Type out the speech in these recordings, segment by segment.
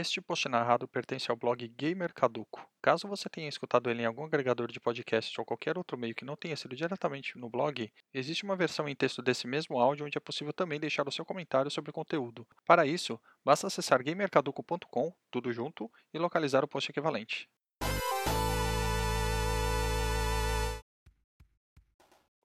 Este post narrado pertence ao blog Gamer Caduco. Caso você tenha escutado ele em algum agregador de podcast ou qualquer outro meio que não tenha sido diretamente no blog, existe uma versão em texto desse mesmo áudio onde é possível também deixar o seu comentário sobre o conteúdo. Para isso, basta acessar gamercaduco.com, tudo junto, e localizar o post equivalente.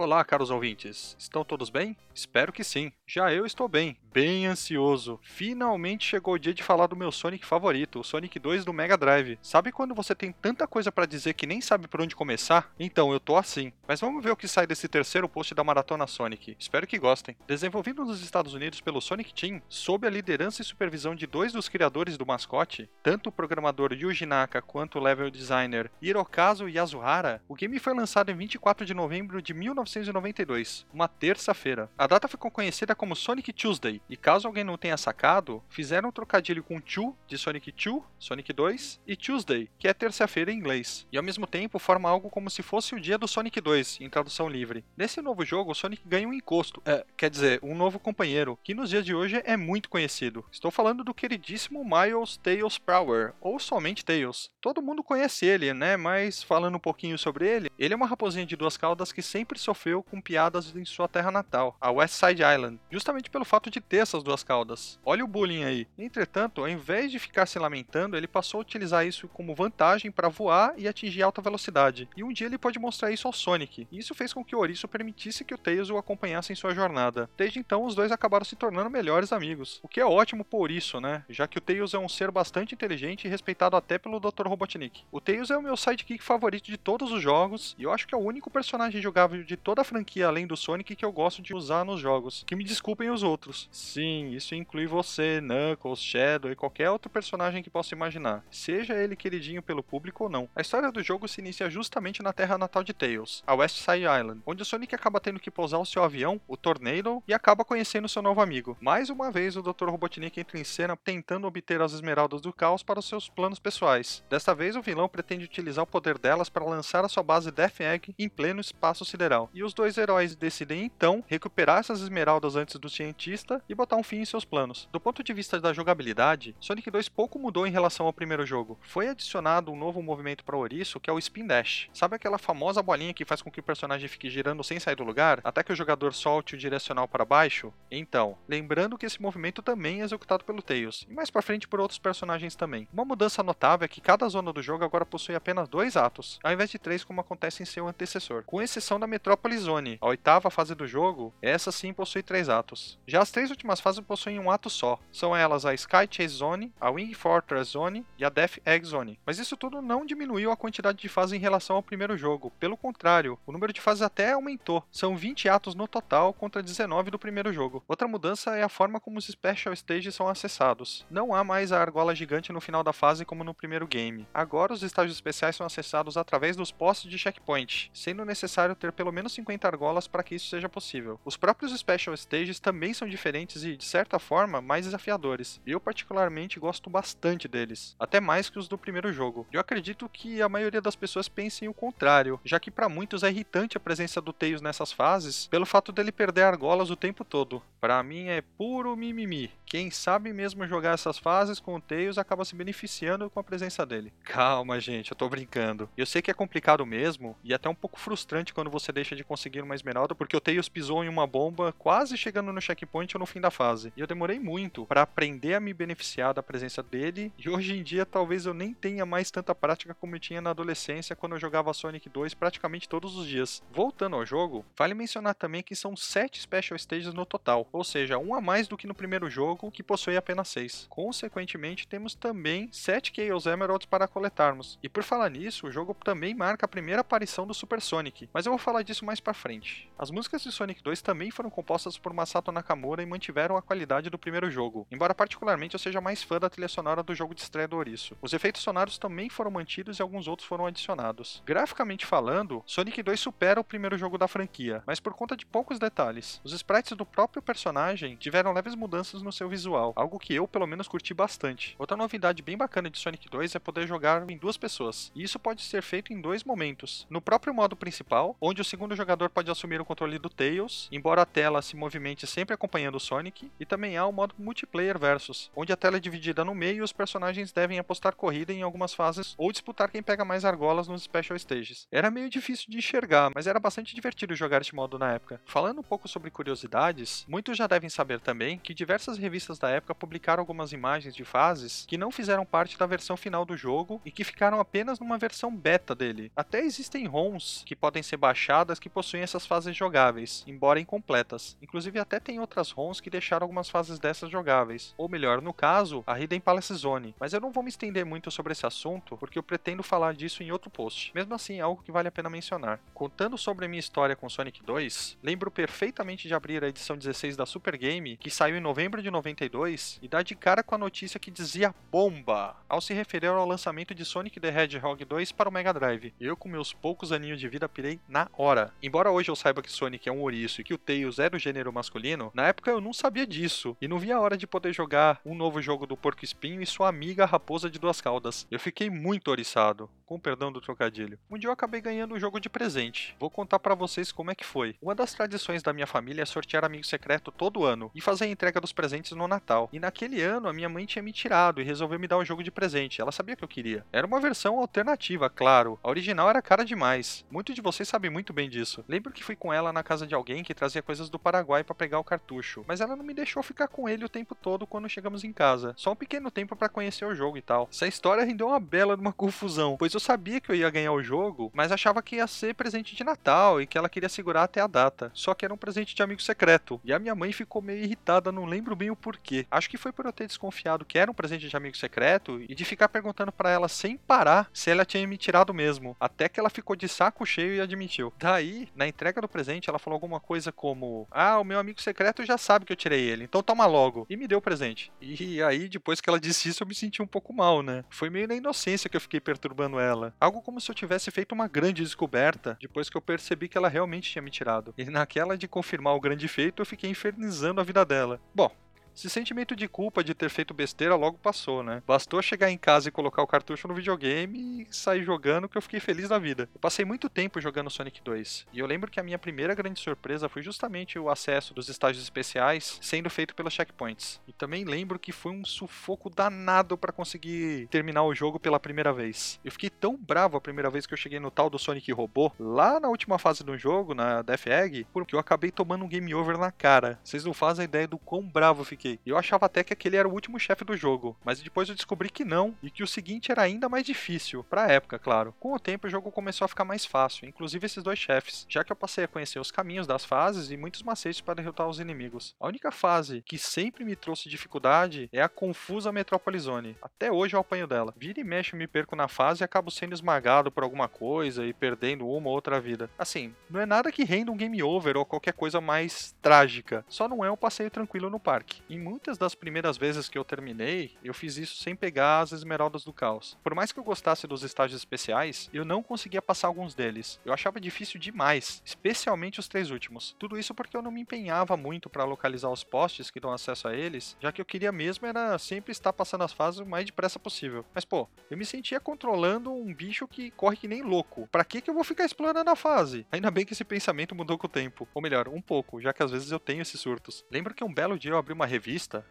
Olá, caros ouvintes. Estão todos bem? Espero que sim. Já eu estou bem, bem ansioso. Finalmente chegou o dia de falar do meu Sonic favorito, o Sonic 2 do Mega Drive. Sabe quando você tem tanta coisa para dizer que nem sabe por onde começar? Então, eu tô assim. Mas vamos ver o que sai desse terceiro post da Maratona Sonic. Espero que gostem. Desenvolvido nos Estados Unidos pelo Sonic Team, sob a liderança e supervisão de dois dos criadores do mascote, tanto o programador Yuji Naka quanto o level designer Hirokazu Yasuhara, o game foi lançado em 24 de novembro de 19 1992, uma terça-feira. A data ficou conhecida como Sonic Tuesday, e caso alguém não tenha sacado, fizeram um trocadilho com Two, de Sonic 2, Sonic 2, e Tuesday, que é terça-feira em inglês. E ao mesmo tempo forma algo como se fosse o dia do Sonic 2, em tradução livre. Nesse novo jogo, o Sonic ganha um encosto, é, quer dizer, um novo companheiro, que nos dias de hoje é muito conhecido. Estou falando do queridíssimo Miles Tails Prower, ou somente Tails. Todo mundo conhece ele, né? Mas falando um pouquinho sobre ele, ele é uma raposinha de duas caudas que sempre sofreu com piadas em sua terra natal, a West Side Island, justamente pelo fato de ter essas duas caudas. Olha o bullying aí. Entretanto, ao invés de ficar se lamentando, ele passou a utilizar isso como vantagem para voar e atingir alta velocidade. E um dia ele pode mostrar isso ao Sonic. E isso fez com que Ouriço permitisse que o Tails o acompanhasse em sua jornada. Desde então, os dois acabaram se tornando melhores amigos. O que é ótimo por isso, né? Já que o Tails é um ser bastante inteligente e respeitado até pelo Dr. Robotnik. O Tails é o meu sidekick favorito de todos os jogos e eu acho que é o único personagem jogável de toda a franquia além do Sonic que eu gosto de usar nos jogos. Que me desculpem os outros. Sim, isso inclui você, Knuckles, Shadow e qualquer outro personagem que possa imaginar, seja ele queridinho pelo público ou não. A história do jogo se inicia justamente na terra natal de Tails, a West Side Island, onde o Sonic acaba tendo que pousar o seu avião, o Tornado, e acaba conhecendo seu novo amigo. Mais uma vez, o Dr. Robotnik entra em cena tentando obter as esmeraldas do caos para os seus planos pessoais. Desta vez, o vilão pretende utilizar o poder delas para lançar a sua base Death Egg em pleno espaço sideral e os dois heróis decidem então recuperar essas esmeraldas antes do cientista e botar um fim em seus planos. Do ponto de vista da jogabilidade, Sonic 2 pouco mudou em relação ao primeiro jogo. Foi adicionado um novo movimento para o ouriço, que é o Spin Dash. Sabe aquela famosa bolinha que faz com que o personagem fique girando sem sair do lugar, até que o jogador solte o direcional para baixo? Então, lembrando que esse movimento também é executado pelo Tails, e mais para frente por outros personagens também. Uma mudança notável é que cada zona do jogo agora possui apenas dois atos, ao invés de três como acontece em seu antecessor, com exceção da metrópole Zone, a oitava fase do jogo, essa sim possui três atos. Já as três últimas fases possuem um ato só. São elas a Sky Chase Zone, a Wing Fortress Zone e a Death Egg Zone. Mas isso tudo não diminuiu a quantidade de fases em relação ao primeiro jogo. Pelo contrário, o número de fases até aumentou. São 20 atos no total contra 19 do primeiro jogo. Outra mudança é a forma como os Special Stages são acessados. Não há mais a argola gigante no final da fase como no primeiro game. Agora os estágios especiais são acessados através dos postos de checkpoint, sendo necessário ter pelo menos 50 argolas para que isso seja possível. Os próprios Special Stages também são diferentes e, de certa forma, mais desafiadores. Eu, particularmente, gosto bastante deles, até mais que os do primeiro jogo. Eu acredito que a maioria das pessoas pensem o contrário, já que para muitos é irritante a presença do Tails nessas fases pelo fato dele perder argolas o tempo todo. Para mim é puro mimimi. Quem sabe mesmo jogar essas fases com o Tails acaba se beneficiando com a presença dele. Calma, gente, eu tô brincando. Eu sei que é complicado mesmo e até um pouco frustrante quando você deixa de conseguir uma esmeralda, porque o Tails pisou em uma bomba quase chegando no checkpoint ou no fim da fase. E eu demorei muito para aprender a me beneficiar da presença dele, e hoje em dia talvez eu nem tenha mais tanta prática como eu tinha na adolescência quando eu jogava Sonic 2 praticamente todos os dias. Voltando ao jogo, vale mencionar também que são 7 Special Stages no total, ou seja, um a mais do que no primeiro jogo, que possui apenas 6. Consequentemente, temos também 7 Chaos Emeralds para coletarmos. E por falar nisso, o jogo também marca a primeira aparição do Super Sonic, mas eu vou falar disso mais pra frente. As músicas de Sonic 2 também foram compostas por Masato Nakamura e mantiveram a qualidade do primeiro jogo, embora particularmente eu seja mais fã da trilha sonora do jogo de estreia do Ouriço. Os efeitos sonoros também foram mantidos e alguns outros foram adicionados. Graficamente falando, Sonic 2 supera o primeiro jogo da franquia, mas por conta de poucos detalhes. Os sprites do próprio personagem tiveram leves mudanças no seu visual, algo que eu pelo menos curti bastante. Outra novidade bem bacana de Sonic 2 é poder jogar em duas pessoas, e isso pode ser feito em dois momentos. No próprio modo principal, onde o segundo jogador pode assumir o controle do Tails, embora a tela se movimente sempre acompanhando o Sonic, e também há o modo multiplayer versus, onde a tela é dividida no meio e os personagens devem apostar corrida em algumas fases ou disputar quem pega mais argolas nos special stages. Era meio difícil de enxergar, mas era bastante divertido jogar este modo na época. Falando um pouco sobre curiosidades, muitos já devem saber também que diversas revistas da época publicaram algumas imagens de fases que não fizeram parte da versão final do jogo e que ficaram apenas numa versão beta dele. Até existem ROMs que podem ser baixadas que possuem essas fases jogáveis, embora incompletas. Inclusive até tem outras ROMs que deixaram algumas fases dessas jogáveis, ou melhor, no caso, a Hidden Palace Zone. Mas eu não vou me estender muito sobre esse assunto, porque eu pretendo falar disso em outro post. Mesmo assim, é algo que vale a pena mencionar. Contando sobre a minha história com Sonic 2, lembro perfeitamente de abrir a edição 16 da Super Game, que saiu em novembro de 92, e dar de cara com a notícia que dizia bomba, ao se referir ao lançamento de Sonic the Hedgehog 2 para o Mega Drive. Eu, com meus poucos aninhos de vida, pirei na hora. Embora hoje eu saiba que Sonic é um ouriço e que o Tails é do gênero masculino, na época eu não sabia disso, e não via a hora de poder jogar um novo jogo do Porco Espinho e sua amiga Raposa de Duas Caudas. Eu fiquei muito oriçado, com perdão do trocadilho. Um dia eu acabei ganhando o jogo de presente. Vou contar para vocês como é que foi. Uma das tradições da minha família é sortear amigo secreto todo ano e fazer a entrega dos presentes no Natal. E naquele ano a minha mãe tinha me tirado e resolveu me dar o jogo de presente. Ela sabia que eu queria. Era uma versão alternativa, claro. A original era cara demais. Muitos de vocês sabem muito bem disso. Lembro que fui com ela na casa de alguém que trazia coisas do Paraguai para pegar o cartucho, mas ela não me deixou ficar com ele o tempo todo quando chegamos em casa. Só um pequeno tempo para conhecer o jogo e tal. Essa história rendeu uma bela uma confusão, pois eu sabia que eu ia ganhar o jogo, mas achava que ia ser presente de Natal e que ela queria segurar até a data. Só que era um presente de amigo secreto. E a minha mãe ficou meio irritada, não lembro bem o porquê. Acho que foi por eu ter desconfiado que era um presente de amigo secreto e de ficar perguntando para ela sem parar se ela tinha me tirado mesmo. Até que ela ficou de saco cheio e admitiu. Daí, na entrega do presente, ela falou alguma coisa como: Ah, o meu amigo secreto já sabe que eu tirei ele, então toma logo. E me deu o presente. E aí, depois que ela disse isso, eu me senti um pouco mal, né? Foi meio na inocência que eu fiquei perturbando ela. Algo como se eu tivesse feito uma grande descoberta depois que eu percebi que ela realmente tinha me tirado. E naquela de confirmar o grande feito, eu fiquei infernizando a vida dela. Bom, esse sentimento de culpa de ter feito besteira logo passou, né? Bastou chegar em casa e colocar o cartucho no videogame e sair jogando que eu fiquei feliz da vida. Eu passei muito tempo jogando Sonic 2 e eu lembro que a minha primeira grande surpresa foi justamente o acesso dos estágios especiais sendo feito pelos checkpoints. E também lembro que foi um sufoco danado para conseguir terminar o jogo pela primeira vez. Eu fiquei tão bravo a primeira vez que eu cheguei no tal do Sonic Robô, lá na última fase do jogo, na Death Egg, porque eu acabei tomando um game over na cara. Vocês não fazem ideia do quão bravo eu fiquei fiquei. Eu achava até que aquele era o último chefe do jogo, mas depois eu descobri que não, e que o seguinte era ainda mais difícil, pra época, claro. Com o tempo o jogo começou a ficar mais fácil, inclusive esses dois chefes, já que eu passei a conhecer os caminhos das fases e muitos macetes para derrotar os inimigos. A única fase que sempre me trouxe dificuldade é a confusa Metrópole Zone. Até hoje eu apanho dela. Vira e mexe me perco na fase e acabo sendo esmagado por alguma coisa e perdendo uma ou outra vida. Assim, não é nada que renda um game over ou qualquer coisa mais trágica, só não é um passeio tranquilo no parque. Em muitas das primeiras vezes que eu terminei, eu fiz isso sem pegar as esmeraldas do caos. Por mais que eu gostasse dos estágios especiais, eu não conseguia passar alguns deles. Eu achava difícil demais, especialmente os três últimos. Tudo isso porque eu não me empenhava muito para localizar os postes que dão acesso a eles, já que eu queria mesmo era sempre estar passando as fases o mais depressa possível. Mas pô, eu me sentia controlando um bicho que corre que nem louco. Para que que eu vou ficar explorando a fase? Ainda bem que esse pensamento mudou com o tempo. Ou melhor, um pouco, já que às vezes eu tenho esses surtos. Lembro que um belo dia eu abri uma revista,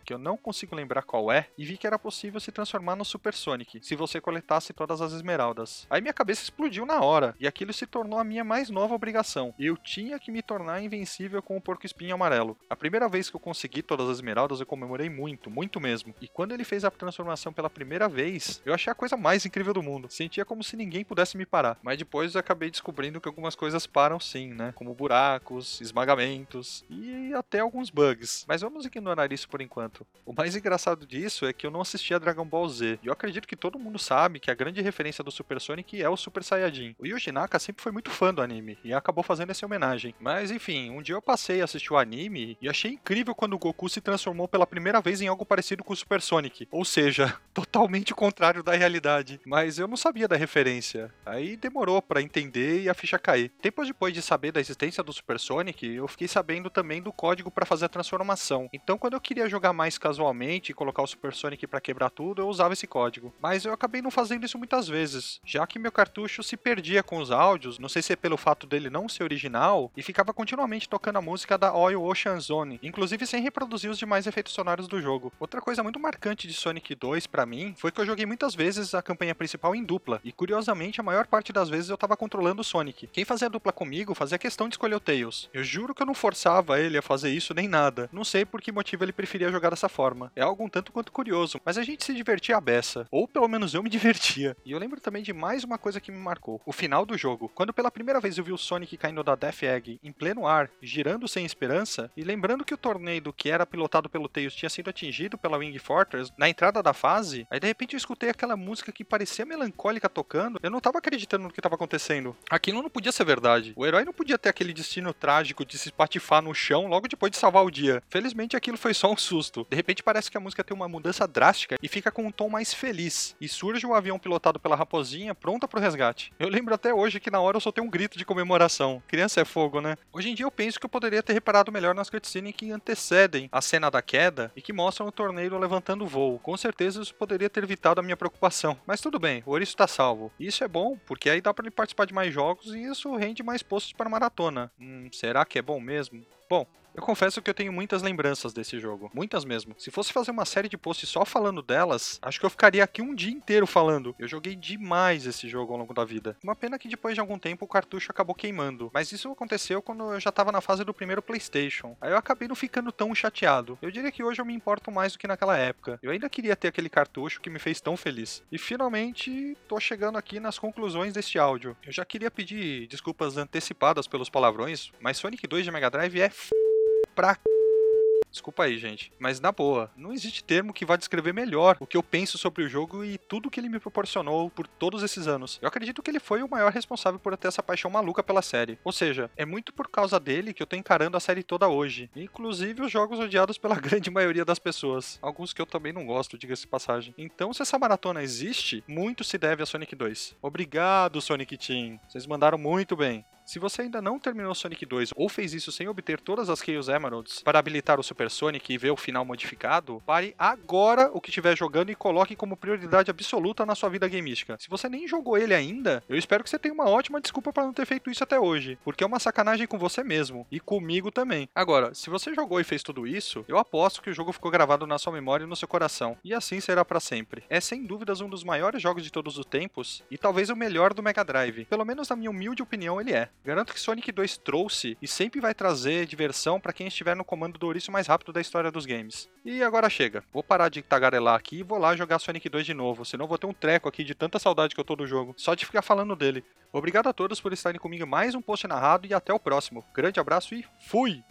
que eu não consigo lembrar qual é, e vi que era possível se transformar no Super Sonic, se você coletasse todas as esmeraldas. Aí minha cabeça explodiu na hora, e aquilo se tornou a minha mais nova obrigação. Eu tinha que me tornar invencível com o porco espinho amarelo. A primeira vez que eu consegui todas as esmeraldas, eu comemorei muito, muito mesmo. E quando ele fez a transformação pela primeira vez, eu achei a coisa mais incrível do mundo. Sentia como se ninguém pudesse me parar. Mas depois eu acabei descobrindo que algumas coisas param sim, né? Como buracos, esmagamentos e até alguns bugs. Mas vamos ignorar isso isso por enquanto. O mais engraçado disso é que eu não assisti a Dragon Ball Z. E eu acredito que todo mundo sabe que a grande referência do Super Sonic é o Super Saiyajin. O Yuji Naka sempre foi muito fã do anime e acabou fazendo essa homenagem. Mas enfim, um dia eu passei a assistir o anime e achei incrível quando o Goku se transformou pela primeira vez em algo parecido com o Super Sonic. Ou seja, totalmente o contrário da realidade. Mas eu não sabia da referência. Aí demorou para entender e a ficha cair. Tempos depois de saber da existência do Super Sonic, eu fiquei sabendo também do código para fazer a transformação. Então, quando eu queria jogar mais casualmente e colocar o Super Sonic para quebrar tudo, eu usava esse código. Mas eu acabei não fazendo isso muitas vezes, já que meu cartucho se perdia com os áudios, não sei se é pelo fato dele não ser original, e ficava continuamente tocando a música da Oil Ocean Zone, inclusive sem reproduzir os demais efeitos sonoros do jogo. Outra coisa muito marcante de Sonic 2 para mim foi que eu joguei muitas vezes a campanha principal em dupla, e curiosamente a maior parte das vezes eu tava controlando o Sonic. Quem fazia dupla comigo fazia questão de escolher o Tails. Eu juro que eu não forçava ele a fazer isso nem nada. Não sei por que motivo ele preferia jogar dessa forma. É algo um tanto quanto curioso, mas a gente se divertia a beça. Ou pelo menos eu me divertia. E eu lembro também de mais uma coisa que me marcou: o final do jogo. Quando pela primeira vez eu vi o Sonic caindo da Death Egg em pleno ar, girando sem esperança, e lembrando que o torneio que era pilotado pelo Tails tinha sido atingido pela Wing Fortress na entrada da fase, aí de repente eu escutei aquela música que parecia melancólica tocando. Eu não tava acreditando no que tava acontecendo. Aquilo não podia ser verdade. O herói não podia ter aquele destino trágico de se espatifar no chão logo depois de salvar o dia. Felizmente aquilo foi só um susto. De repente parece que a música tem uma mudança drástica e fica com um tom mais feliz. E surge um avião pilotado pela raposinha pronta pro resgate. Eu lembro até hoje que na hora eu soltei um grito de comemoração. Criança é fogo, né? Hoje em dia eu penso que eu poderia ter reparado melhor nas cutscenes que antecedem a cena da queda e que mostram o torneio levantando o voo. Com certeza isso poderia ter evitado a minha preocupação. Mas tudo bem, o Ouriço tá salvo. Isso é bom, porque aí dá para ele participar de mais jogos e isso rende mais postos para maratona. Hum, será que é bom mesmo? Bom, eu confesso que eu tenho muitas lembranças desse jogo, muitas mesmo. Se fosse fazer uma série de posts só falando delas, acho que eu ficaria aqui um dia inteiro falando. Eu joguei demais esse jogo ao longo da vida. Uma pena que depois de algum tempo o cartucho acabou queimando, mas isso aconteceu quando eu já tava na fase do primeiro PlayStation. Aí eu acabei não ficando tão chateado. Eu diria que hoje eu me importo mais do que naquela época. Eu ainda queria ter aquele cartucho que me fez tão feliz. E finalmente tô chegando aqui nas conclusões deste áudio. Eu já queria pedir desculpas antecipadas pelos palavrões, mas Sonic 2 de Mega Drive é f pra Desculpa aí, gente. Mas na boa, não existe termo que vá descrever melhor o que eu penso sobre o jogo e tudo que ele me proporcionou por todos esses anos. Eu acredito que ele foi o maior responsável por ter essa paixão maluca pela série. Ou seja, é muito por causa dele que eu tô encarando a série toda hoje. Inclusive os jogos odiados pela grande maioria das pessoas. Alguns que eu também não gosto, diga-se passagem. Então, se essa maratona existe, muito se deve a Sonic 2. Obrigado, Sonic Team. Vocês mandaram muito bem. Se você ainda não terminou Sonic 2 ou fez isso sem obter todas as Chaos Emeralds para habilitar o Super Sonic e ver o final modificado, pare agora o que estiver jogando e coloque como prioridade absoluta na sua vida gamística. Se você nem jogou ele ainda, eu espero que você tenha uma ótima desculpa para não ter feito isso até hoje, porque é uma sacanagem com você mesmo e comigo também. Agora, se você jogou e fez tudo isso, eu aposto que o jogo ficou gravado na sua memória e no seu coração, e assim será para sempre. É sem dúvidas um dos maiores jogos de todos os tempos e talvez o melhor do Mega Drive. Pelo menos na minha humilde opinião, ele é. Garanto que Sonic 2 trouxe e sempre vai trazer diversão para quem estiver no comando do ouriço mais rápido da história dos games. E agora chega. Vou parar de tagarelar aqui e vou lá jogar Sonic 2 de novo, senão vou ter um treco aqui de tanta saudade que eu tô do jogo, só de ficar falando dele. Obrigado a todos por estarem comigo mais um post narrado e até o próximo. Grande abraço e fui!